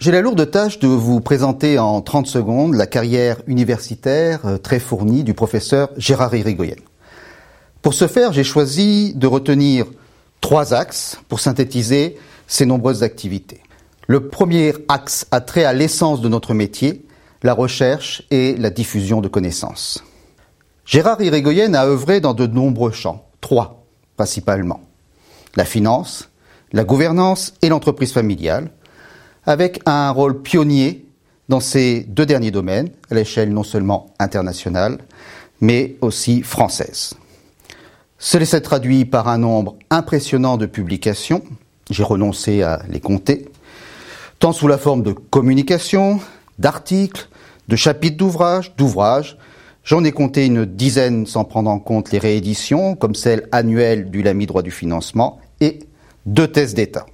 J'ai la lourde tâche de vous présenter en 30 secondes la carrière universitaire euh, très fournie du professeur Gérard Irigoyen. Pour ce faire, j'ai choisi de retenir trois axes pour synthétiser ses nombreuses activités. Le premier axe a trait à l'essence de notre métier, la recherche et la diffusion de connaissances. Gérard Irigoyen a œuvré dans de nombreux champs, trois principalement. La finance, la gouvernance et l'entreprise familiale, avec un rôle pionnier dans ces deux derniers domaines, à l'échelle non seulement internationale, mais aussi française. Cela s'est traduit par un nombre impressionnant de publications, j'ai renoncé à les compter, tant sous la forme de communication, d'articles, de chapitres d'ouvrages, d'ouvrages. J'en ai compté une dizaine sans prendre en compte les rééditions, comme celle annuelle du LAMI droit du financement, et deux thèses d'État.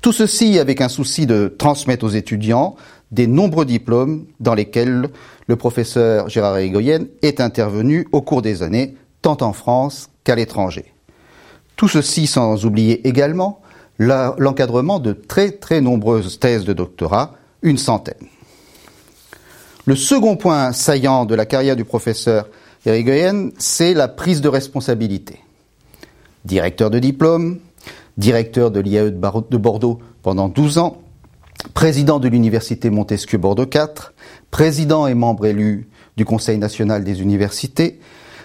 Tout ceci avec un souci de transmettre aux étudiants des nombreux diplômes dans lesquels le professeur Gérard Érigoyen est intervenu au cours des années, tant en France qu'à l'étranger. Tout ceci sans oublier également l'encadrement de très très nombreuses thèses de doctorat, une centaine. Le second point saillant de la carrière du professeur Érigoyen, c'est la prise de responsabilité. Directeur de diplôme, directeur de l'IAE de Bordeaux pendant 12 ans, président de l'Université Montesquieu Bordeaux 4, président et membre élu du Conseil national des universités,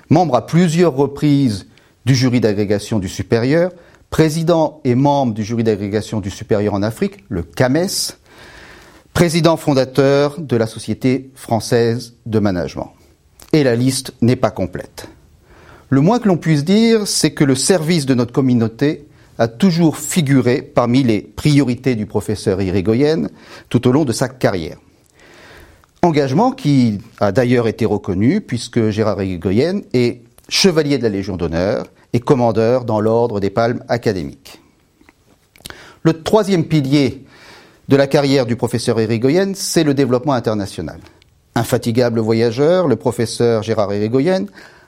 membre à plusieurs reprises du jury d'agrégation du supérieur, président et membre du jury d'agrégation du supérieur en Afrique, le CAMES, président fondateur de la Société française de management. Et la liste n'est pas complète. Le moins que l'on puisse dire, c'est que le service de notre communauté a toujours figuré parmi les priorités du professeur Irigoyen tout au long de sa carrière. Engagement qui a d'ailleurs été reconnu puisque Gérard Irigoyen est chevalier de la Légion d'honneur et commandeur dans l'ordre des palmes académiques. Le troisième pilier de la carrière du professeur Irigoyen, c'est le développement international. Infatigable voyageur, le professeur Gérard Irigoyen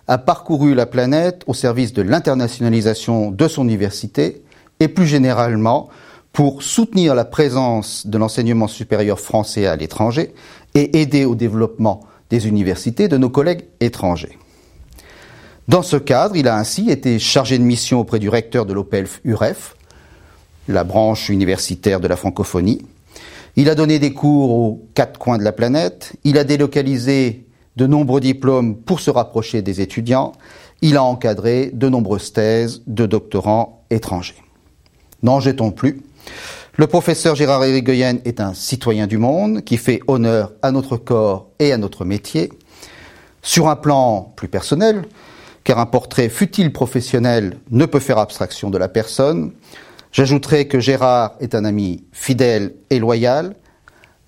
a parcouru la planète au service de l'internationalisation de son université et plus généralement pour soutenir la présence de l'enseignement supérieur français à l'étranger et aider au développement des universités de nos collègues étrangers. Dans ce cadre, il a ainsi été chargé de mission auprès du recteur de l'OPELF-UREF, la branche universitaire de la francophonie. Il a donné des cours aux quatre coins de la planète. Il a délocalisé de nombreux diplômes pour se rapprocher des étudiants. Il a encadré de nombreuses thèses de doctorants étrangers. N'en jetons plus. Le professeur Gérard Érigoyen est un citoyen du monde qui fait honneur à notre corps et à notre métier. Sur un plan plus personnel, car un portrait futile professionnel ne peut faire abstraction de la personne, j'ajouterai que Gérard est un ami fidèle et loyal,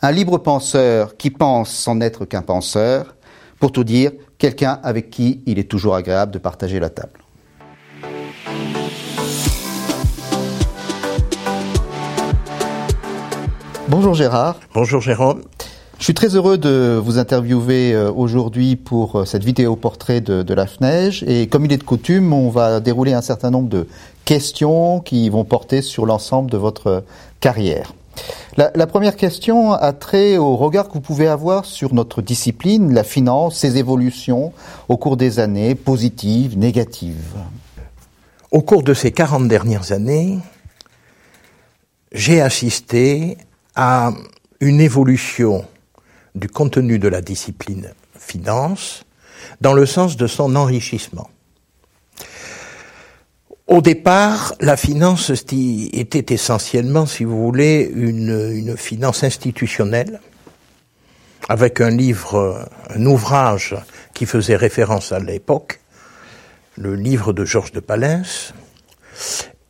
un libre penseur qui pense sans n'être qu'un penseur, pour tout dire, quelqu'un avec qui il est toujours agréable de partager la table. Bonjour Gérard. Bonjour Jérôme. Je suis très heureux de vous interviewer euh, aujourd'hui pour euh, cette vidéo portrait de, la FNEJ. Et comme il est de coutume, on va dérouler un certain nombre de questions qui vont porter sur l'ensemble de votre carrière. La, première question a trait au regard que vous pouvez avoir sur notre discipline, la finance, ses évolutions au cours des années, positives, négatives. Au cours de ces 40 dernières années, j'ai assisté à une évolution du contenu de la discipline finance dans le sens de son enrichissement. Au départ, la finance était essentiellement, si vous voulez, une, finance institutionnelle, avec un livre, un ouvrage qui faisait référence à l'époque, le livre de Georges de Palens,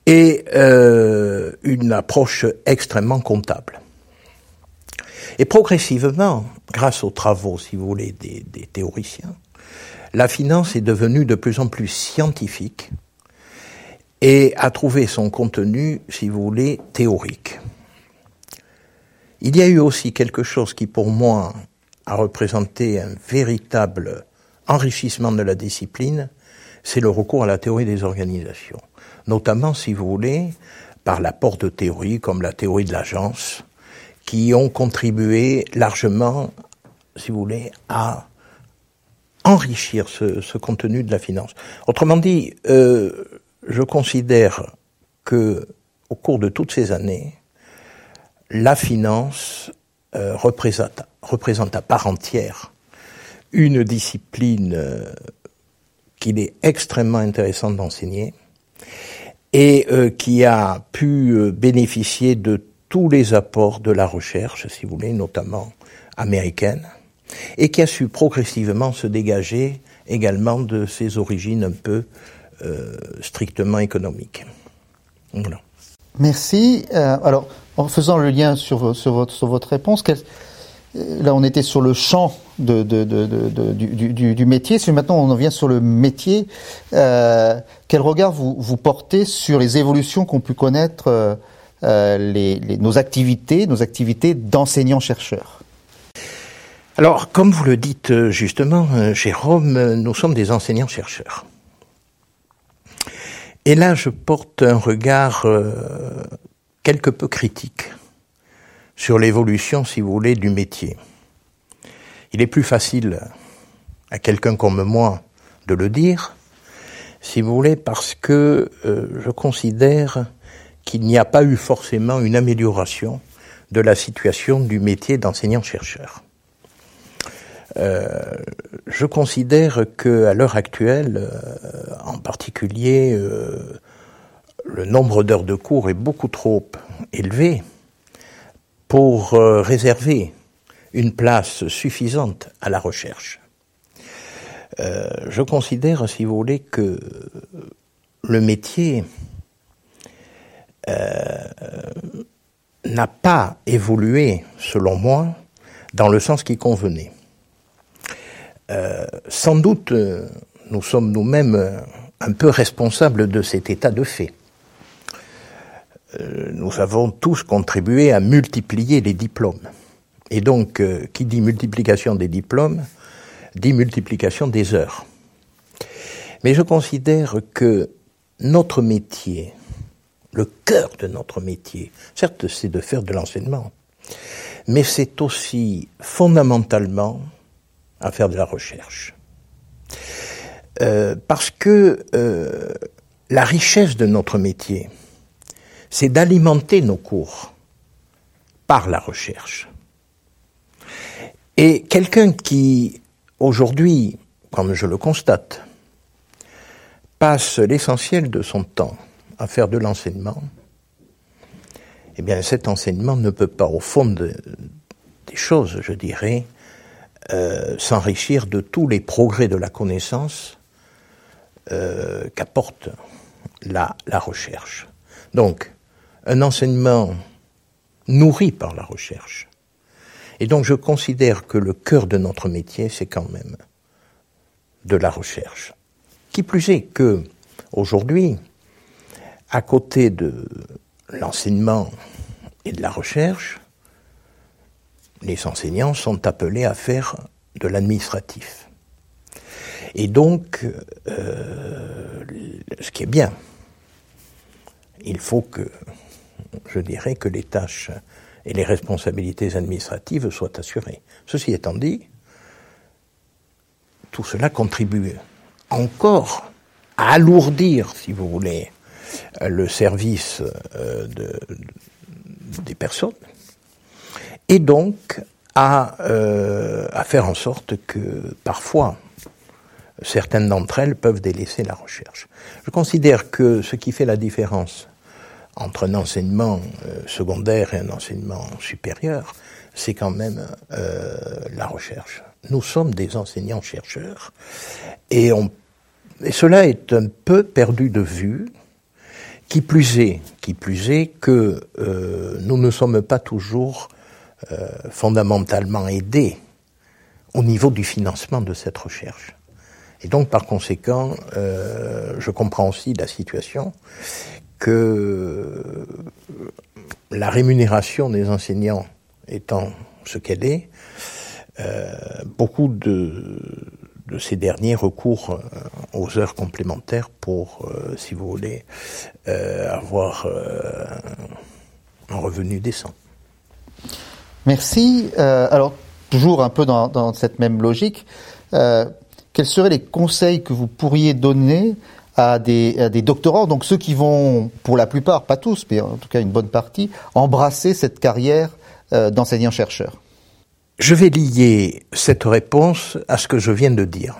et euh, une approche extrêmement comptable. Et progressivement, grâce aux travaux, si vous voulez, des théoriciens, la finance est devenue de plus en plus scientifique, et a trouvé son contenu, si vous voulez, théorique. Il y a eu aussi quelque chose qui, pour moi, a représenté un véritable enrichissement de la discipline, c'est le recours à la théorie des organisations. Notamment, si vous voulez, par l'apport de théories comme la théorie de l'agence, qui ont contribué largement, si vous voulez, à enrichir ce, contenu de la finance. Autrement dit, euh, je considère que au cours de toutes ces années, la finance euh, représente, à part entière une discipline euh, qu'il est extrêmement intéressant d'enseigner et euh, qui a pu bénéficier de tous les apports de la recherche, si vous voulez, notamment américaine, et qui a su progressivement se dégager également de ses origines un peu euh, strictement économiques. Voilà. Merci. alors, en faisant le lien sur, sur, votre, sur votre réponse, là on était sur le champ de, de, de, du, du, métier. Si maintenant on en vient sur le métier, euh, quel regard vous, vous, portez sur les évolutions qu'ont pu connaître euh, euh, les, nos activités, nos activités d'enseignants-chercheurs? Alors, comme vous le dites justement, Jérôme, nous sommes des enseignants-chercheurs. Et là, je porte un regard quelque peu critique sur l'évolution, si vous voulez, du métier. Il est plus facile à quelqu'un comme moi de le dire, si vous voulez, parce que euh, je considère qu'il n'y a pas eu forcément une amélioration de la situation du métier d'enseignant-chercheur. Euh, je considère que à l'heure actuelle, euh, en particulier, le nombre d'heures de cours est beaucoup trop élevé pour réserver une place suffisante à la recherche. Euh, je considère, si vous voulez, que le métier euh, n'a pas évolué, selon moi, dans le sens qui convenait. Euh, sans doute, nous sommes nous-mêmes un peu responsables de cet état de fait. nous avons tous contribué à multiplier les diplômes. Et donc, euh, qui dit multiplication des diplômes, dit multiplication des heures. Mais je considère que notre métier, le cœur de notre métier, certes c'est de faire de l'enseignement, mais c'est aussi fondamentalement à faire de la recherche. Euh, parce que euh, la richesse de notre métier, c'est d'alimenter nos cours par la recherche. Et quelqu'un qui, aujourd'hui, comme je le constate, passe l'essentiel de son temps à faire de l'enseignement, eh bien cet enseignement ne peut pas, au fond des choses, je dirais, euh, s'enrichir de tous les progrès de la connaissance euh, qu'apporte la, la recherche. Donc, un enseignement nourri par la recherche, et donc je considère que le cœur de notre métier, c'est quand même de la recherche. Qui plus est que, aujourd'hui, à côté de l'enseignement et de la recherche, les enseignants sont appelés à faire de l'administratif. Et donc, euh, ce qui est bien, il faut que, je dirais, que les tâches et les responsabilités administratives soient assurées. Ceci étant dit, tout cela contribue encore à alourdir, si vous voulez, le service euh, de, des personnes, et donc à, euh, à faire en sorte que parfois certaines d'entre elles peuvent délaisser la recherche. Je considère que ce qui fait la différence entre un enseignement euh, secondaire et un enseignement supérieur, c'est quand même euh, la recherche. Nous sommes des enseignants-chercheurs et, et cela est un peu perdu de vue. Qui plus est, qui plus est que euh, nous ne sommes pas toujours fondamentalement aidés au niveau du financement de cette recherche. Et donc, par conséquent, euh, je comprends aussi la situation que la rémunération des enseignants étant ce qu'elle est, euh, beaucoup de, ces derniers recourent euh, aux heures complémentaires pour, euh, si vous voulez, avoir un revenu décent. Merci. alors, toujours un peu dans, cette même logique, quels seraient les conseils que vous pourriez donner à des, doctorants, donc ceux qui vont, pour la plupart, pas tous, mais en tout cas une bonne partie, embrasser cette carrière d'enseignant-chercheur? Je vais lier cette réponse à ce que je viens de dire.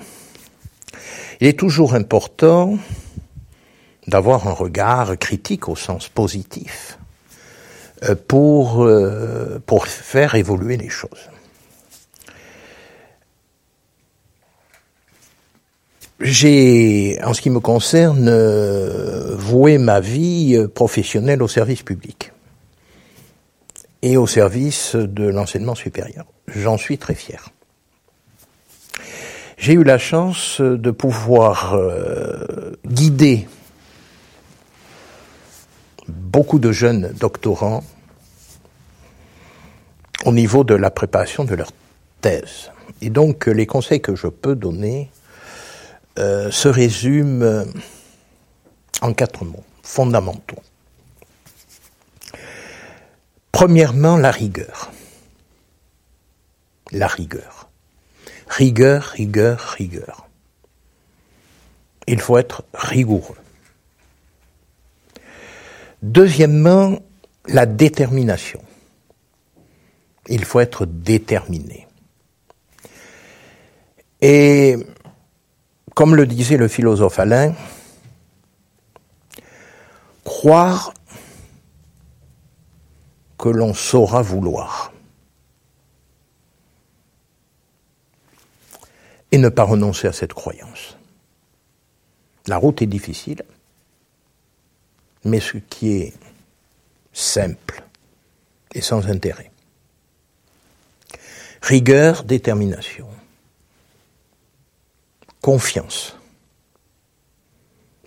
Il est toujours important d'avoir un regard critique au sens positif euh, pour, euh, pour faire évoluer les choses. J'ai, en ce qui me concerne, euh, voué ma vie professionnelle au service public et au service de l'enseignement supérieur. J'en suis très fier. J'ai eu la chance de pouvoir euh, guider beaucoup de jeunes doctorants au niveau de la préparation de leur thèse. Et donc les conseils que je peux donner euh, se résument en quatre mots fondamentaux. Premièrement, la rigueur. La rigueur. Rigueur, rigueur, rigueur. Il faut être rigoureux. Deuxièmement, la détermination. Il faut être déterminé. Et comme le disait le philosophe Alain, croire que l'on saura vouloir. et ne pas renoncer à cette croyance. La route est difficile, mais ce qui est simple et sans intérêt. Rigueur, détermination, confiance.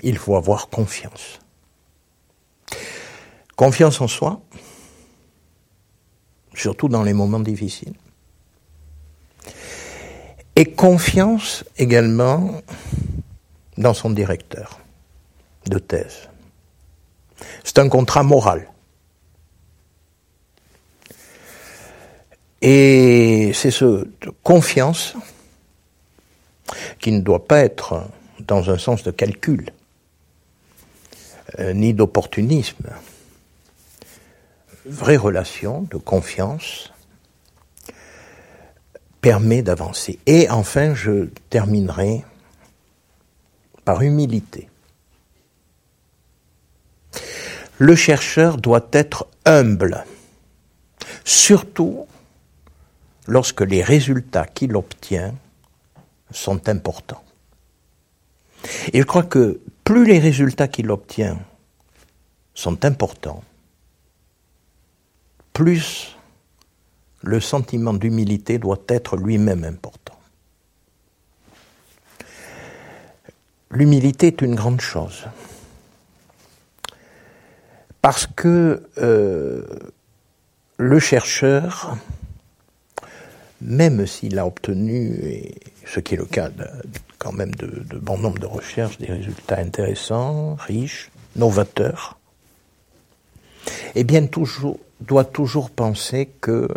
Il faut avoir confiance. Confiance en soi, surtout dans les moments difficiles et confiance également dans son directeur de thèse. C'est un contrat moral. Et c'est ce confiance qui ne doit pas être dans un sens de calcul, euh, ni d'opportunisme. Vraie relation de confiance permet d'avancer. Et enfin, je terminerai par humilité. Le chercheur doit être humble, surtout lorsque les résultats qu'il obtient sont importants. Et je crois que plus les résultats qu'il obtient sont importants, plus le sentiment d'humilité doit être lui-même important. L'humilité est une grande chose. Parce que euh, le chercheur, même s'il a obtenu, et ce qui est le cas quand même de, de bon nombre de recherches, des résultats intéressants, riches, novateurs, eh bien toujours, doit toujours penser que, euh,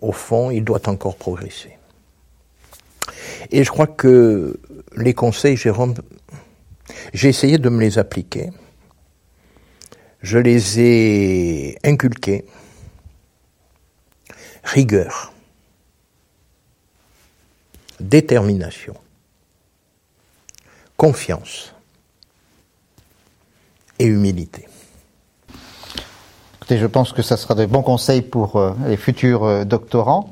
au fond, il doit encore progresser. Et je crois que les conseils, Jérôme, j'ai essayé de me les appliquer. Je les ai inculqués. Rigueur, détermination, confiance et humilité je pense que ça sera de bons conseils pour euh, les futurs euh, doctorants.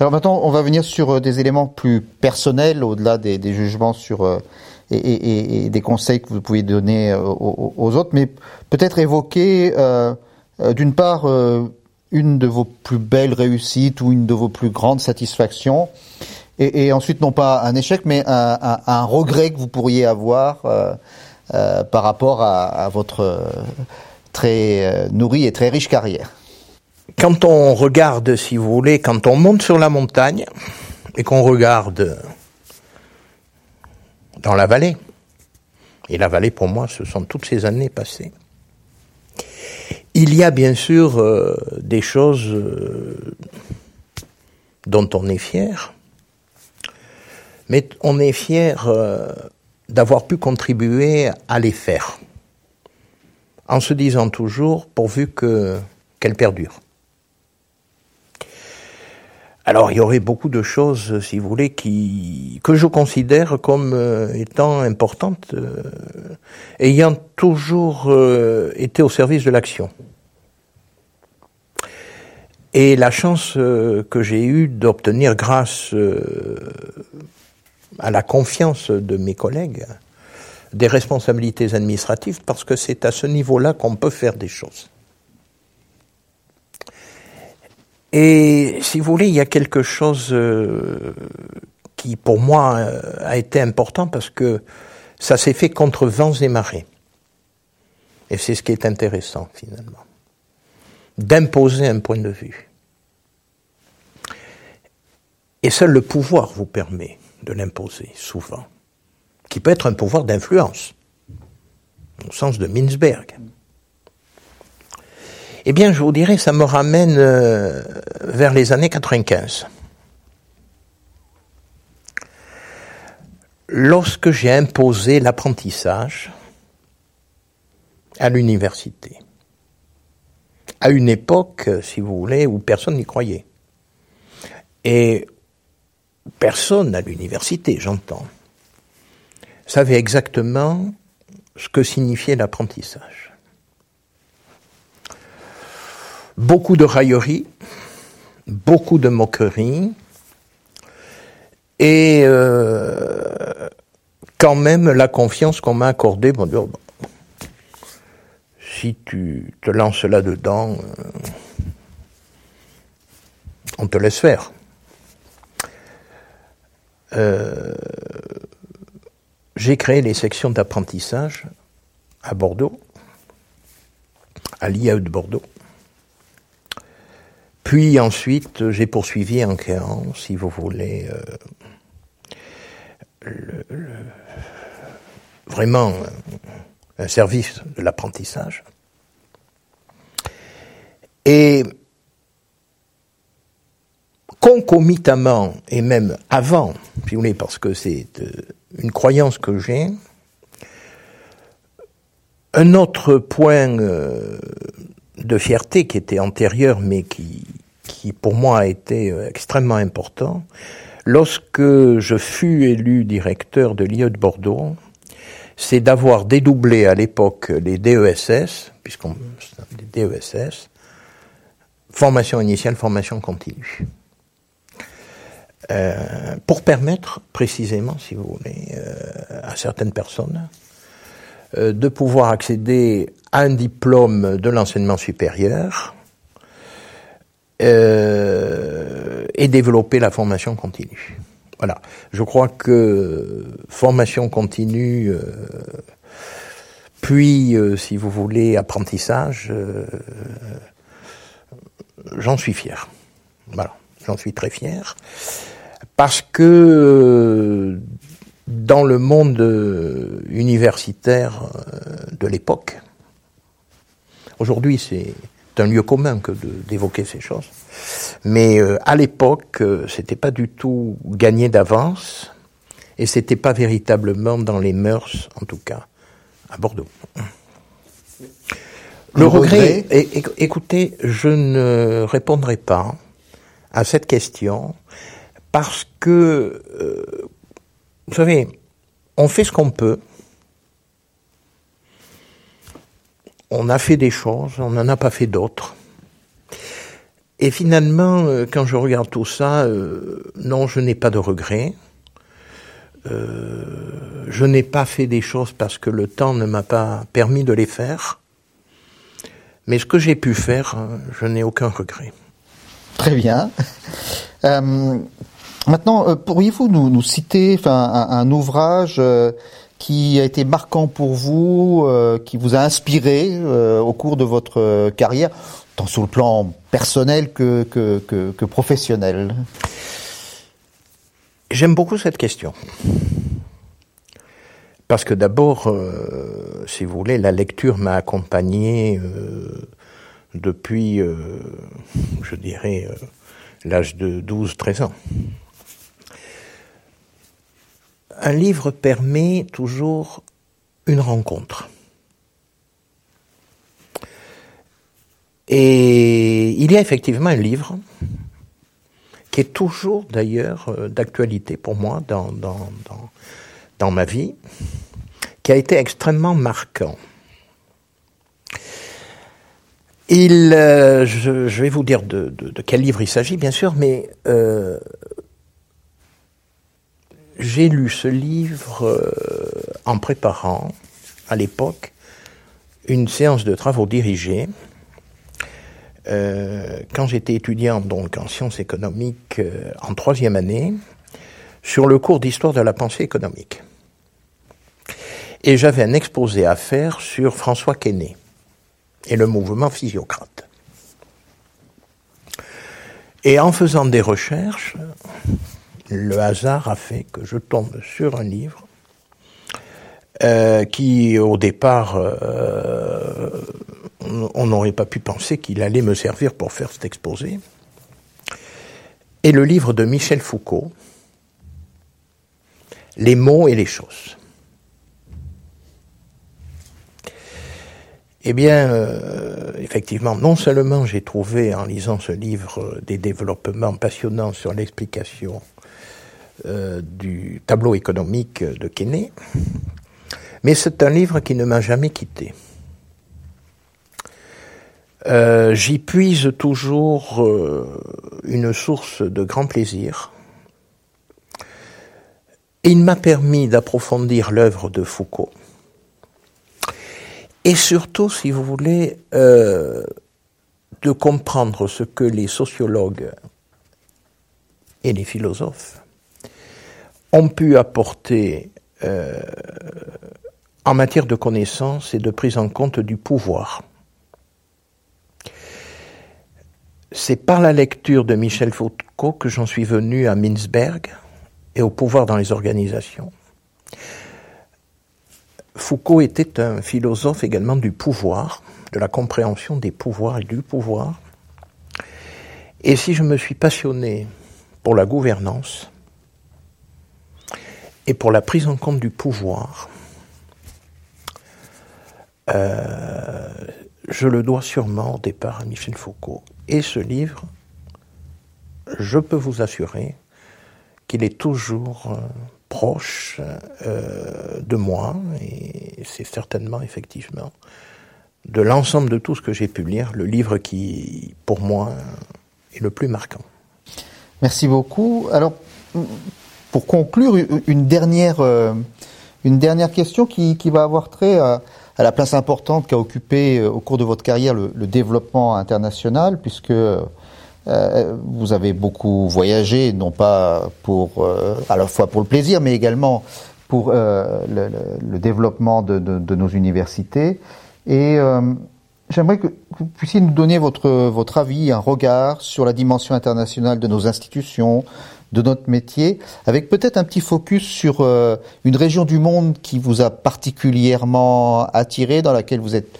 Alors maintenant, on va venir sur euh, des éléments plus personnels, au-delà des, jugements sur et, des conseils que vous pouvez donner aux, autres, mais peut-être évoquer d'une part une de vos plus belles réussites ou une de vos plus grandes satisfactions, et, ensuite non pas un échec, mais un, regret que vous pourriez avoir par rapport à, votre très euh, nourrie et très riche carrière. Quand on regarde, si vous voulez, quand on monte sur la montagne et qu'on regarde dans la vallée, et la vallée pour moi ce sont toutes ces années passées, Il y a bien sûr euh, des choses euh, dont on est fier, mais on est fier euh, d'avoir pu contribuer à les faire, en se disant toujours pourvu que qu'elles perdurent. Alors il y aurait beaucoup de choses, si vous voulez, qui que je considère comme euh, étant importantes, euh, ayant toujours euh, été au service de l'action. Et la chance que j'ai eue d'obtenir grâce à la confiance de mes collègues, des responsabilités administratives, parce que c'est à ce niveau-là qu'on peut faire des choses. Et si vous voulez, il y a quelque chose euh, qui pour moi euh, a été important parce que ça s'est fait contre vents et marées. Et c'est ce qui est intéressant finalement. D'imposer un point de vue. Et seul le pouvoir vous permet de l'imposer, souvent. Qui peut être un pouvoir d'influence, au sens de Mintzberg. Eh bien, je vous dirais, ça me ramène euh, vers les années 95. Lorsque j'ai imposé l'apprentissage à l'université, à une époque, si vous voulez, où personne n'y croyait. Et personne à l'université, j'entends, savait exactement ce que signifiait l'apprentissage. Beaucoup de railleries, beaucoup de moqueries, et euh, quand même la confiance qu'on m'a accordée, bon, bon, si tu te lances là-dedans, euh, on te laisse faire. Euh, j'ai créé les sections d'apprentissage à Bordeaux, à l'IAE de Bordeaux. Puis ensuite, j'ai poursuivi en créant, si vous voulez, euh, vraiment un service de l'apprentissage. Et concomitamment, et même avant, si vous voulez, parce que c'est euh, une croyance que j'ai, un autre point euh, de fierté qui était antérieur, mais qui, qui pour moi a été euh, extrêmement important. Lorsque je fus élu directeur de l'IE de Bordeaux, c'est d'avoir dédoublé à l'époque les DESS, puisqu'on des DESS, formation initiale, formation continue. Euh, pour permettre précisément, si vous voulez, euh, à certaines personnes euh, de pouvoir accéder un diplôme de l'enseignement supérieur euh, et développer la formation continue. Voilà. Je crois que formation continue, euh, puis, si vous voulez, apprentissage, j'en suis fier. Voilà, j'en suis très fier. Parce que dans le monde euh, universitaire euh, de l'époque. Aujourd'hui, c'est un lieu commun que d'évoquer ces choses. Mais euh, à l'époque, c'était pas du tout gagné d'avance et c'était pas véritablement dans les mœurs, en tout cas, à Bordeaux. Le, regret, écoutez, je ne répondrai pas à cette question parce que vous savez, on fait ce qu'on peut. On a fait des choses, on n'en a pas fait d'autres. Et finalement, euh, quand je regarde tout ça, euh, non, je n'ai pas de regrets. Euh, je n'ai pas fait des choses parce que le temps ne m'a pas permis de les faire. Mais ce que j'ai pu faire, je n'ai aucun regret. Très bien. Maintenant, pourriez-vous nous, citer un, ouvrage qui a été marquant pour vous, euh, qui vous a inspiré au cours de votre carrière, tant sur le plan personnel que, professionnel? J'aime beaucoup cette question. Parce que d'abord, si vous voulez, la lecture m'a accompagné depuis, euh, je dirais, euh, l'âge de 12-13 ans. Un livre permet toujours une rencontre. Et il y a effectivement un livre qui est toujours d'ailleurs euh, d'actualité pour moi dans, ma vie, qui a été extrêmement marquant. Il, euh, je, vais vous dire de quel livre il s'agit, bien sûr, mais euh, j'ai lu ce livre euh, en préparant, à l'époque, une séance de travaux dirigés euh, quand j'étais étudiant donc en sciences économiques euh, en troisième année, sur le cours d'histoire de la pensée économique. Et j'avais un exposé à faire sur François Quesnay et le mouvement physiocrate. Et en faisant des recherches, le hasard a fait que je tombe sur un livre euh, qui, au départ, euh, on n'aurait pas pu penser qu'il allait me servir pour faire cet exposé. Et le livre de Michel Foucault, Les mots et les choses. Eh bien, euh, effectivement, non seulement j'ai trouvé en lisant ce livre des développements passionnants sur l'explication euh, du tableau économique de Quesnay, mais c'est un livre qui ne m'a jamais quitté. Euh, J'y puise toujours euh, une source de grand plaisir. Il m'a permis d'approfondir l'œuvre de Foucault. Et surtout, si vous voulez, de comprendre ce que les sociologues et les philosophes ont pu apporter euh, en matière de connaissance et de prise en compte du pouvoir. C'est par la lecture de Michel Foucault que j'en suis venu à Mintzberg et au pouvoir dans les organisations. Foucault était un philosophe également du pouvoir, de la compréhension des pouvoirs et du pouvoir. Et si je me suis passionné pour la gouvernance et pour la prise en compte du pouvoir, euh, je le dois sûrement au départ à Michel Foucault. Et ce livre, je peux vous assurer qu'il est toujours euh, proche euh, de moi, et c'est certainement effectivement de l'ensemble de tout ce que j'ai pu lire, le livre qui, pour moi, est le plus marquant. Merci beaucoup. Alors, pour conclure, une dernière, euh, une dernière question qui, qui va avoir trait à, la place importante qu'a occupé euh, au cours de votre carrière le, développement international, puisque euh, vous avez beaucoup voyagé, non pas pour à la fois pour le plaisir, mais également pour le, développement de, de, de, nos universités. Et j'aimerais que vous puissiez nous donner votre votre avis, un regard sur la dimension internationale de nos institutions, de notre métier, avec peut-être un petit focus sur euh, une région du monde qui vous a particulièrement attiré, dans laquelle vous êtes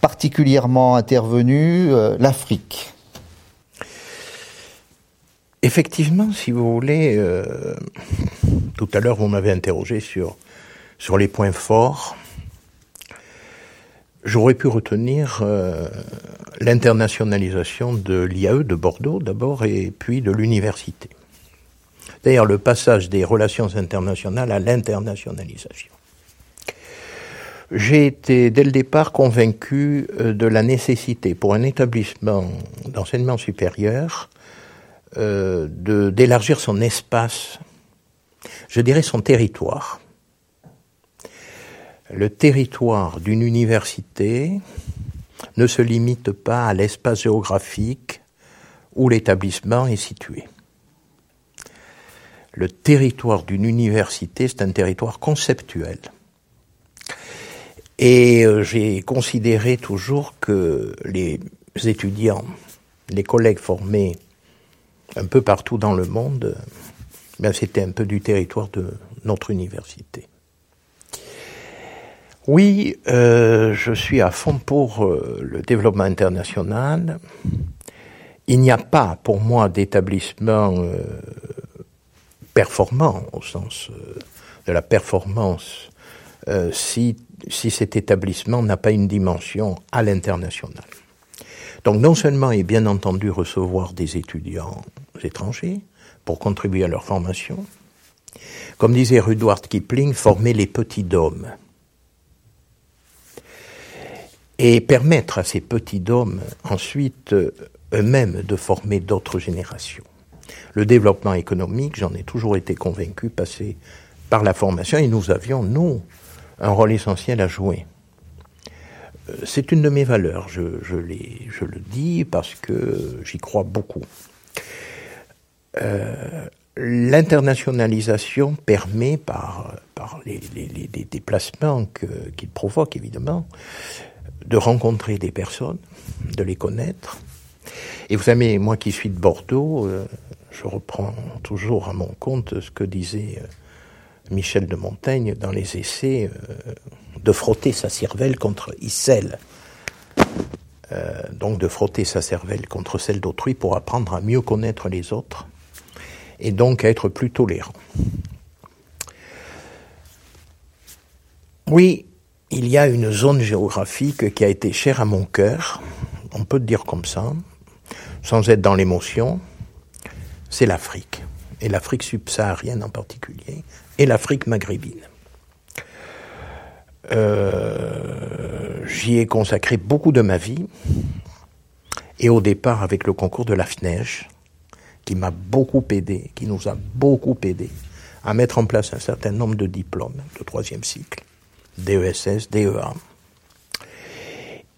particulièrement intervenu, euh, l'Afrique. Effectivement, si vous voulez, euh, tout à l'heure vous m'avez interrogé sur, les points forts. J'aurais pu retenir l'internationalisation de l'IAE de Bordeaux d'abord et puis de l'université. D'ailleurs, le passage des relations internationales à l'internationalisation. J'ai été dès le départ convaincu euh, de la nécessité pour un établissement d'enseignement supérieur euh, d'élargir son espace, je dirais son territoire. Le territoire d'une université ne se limite pas à l'espace géographique où l'établissement est situé le territoire d'une université, c'est un territoire conceptuel. Et euh, j'ai considéré toujours que les étudiants, les collègues formés un peu partout dans le monde, ben c'était un peu du territoire de notre université. Oui, euh, je suis à fond pour euh, le développement international. Il n'y a pas pour moi d'établissement performant au sens de la performance si, si cet établissement n'a pas une dimension à l'international. Donc non seulement et bien entendu recevoir des étudiants étrangers pour contribuer à leur formation, comme disait Rudyard Kipling, former les petits dômes et permettre à ces petits dômes ensuite euh, eux-mêmes de former d'autres générations. Le développement économique, j'en ai toujours été convaincu, passait par la formation et nous avions, nous, un rôle essentiel à jouer. Euh, c'est une de mes valeurs, je, le dis parce que j'y crois beaucoup. Euh, L'internationalisation permet, par, les déplacements qu'il provoque évidemment, de rencontrer des personnes, de les connaître. Et vous savez, moi qui suis de Bordeaux, euh, je reprends toujours à mon compte ce que disait euh, Michel de Montaigne dans les essais, euh, de frotter sa cervelle contre Issel. donc de frotter sa cervelle contre celle d'autrui pour apprendre à mieux connaître les autres et donc à être plus tolérant. Oui, il y a une zone géographique qui a été chère à mon cœur, on peut dire comme ça, sans être dans l'émotion, c'est l'Afrique, et l'Afrique subsaharienne en particulier, et l'Afrique maghrébine. Euh, j'y ai consacré beaucoup de ma vie, et au départ avec le concours de la FNEJ, qui m'a beaucoup aidé, qui nous a beaucoup aidé à mettre en place un certain nombre de diplômes de troisième cycle DESS, DEA.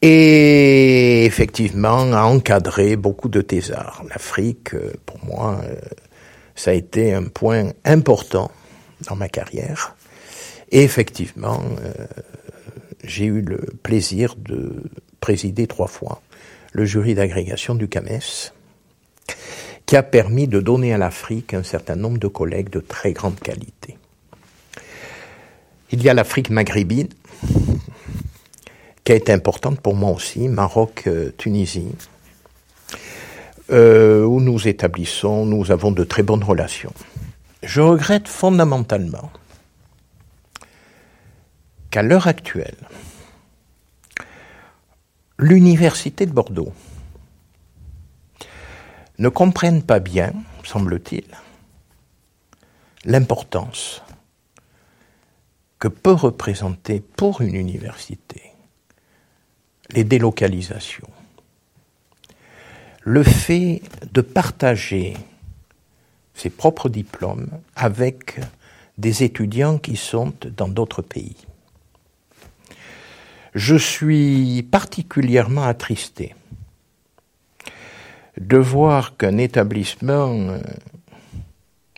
Et effectivement, a encadré beaucoup de thésards. L'Afrique, euh, pour moi, euh, ça a été un point important dans ma carrière. Et effectivement, euh, j'ai eu le plaisir de présider trois fois le jury d'agrégation du CAMES, qui a permis de donner à l'Afrique un certain nombre de collègues de très grande qualité. Il y a l'Afrique maghrébine, qui a importante pour moi aussi, Maroc, euh, Tunisie, euh, où nous établissons, nous avons de très bonnes relations. Je regrette fondamentalement qu'à l'heure actuelle, l'Université de Bordeaux ne comprenne pas bien, semble-t-il, l'importance que peut représenter pour une université les délocalisations. Le fait de partager ses propres diplômes avec des étudiants qui sont dans d'autres pays. Je suis particulièrement attristé de voir qu'un établissement euh,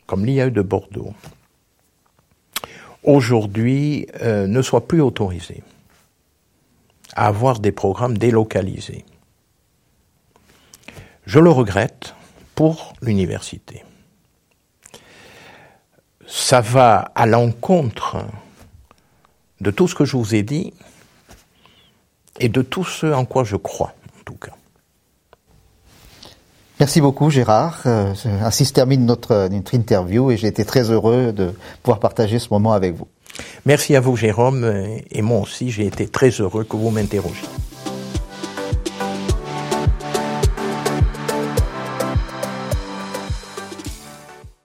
comme l'IAE de Bordeaux, aujourd'hui euh, ne soit plus autorisé à avoir des programmes délocalisés. Je le regrette pour l'université. Ça va à l'encontre de tout ce que je vous ai dit et de tout ce en quoi je crois, en tout cas. Merci beaucoup Gérard. Euh, ainsi se termine notre, notre interview et j'ai été très heureux de pouvoir partager ce moment avec vous. Merci à vous Jérôme et moi aussi j'ai été très heureux que vous m'interrogiez.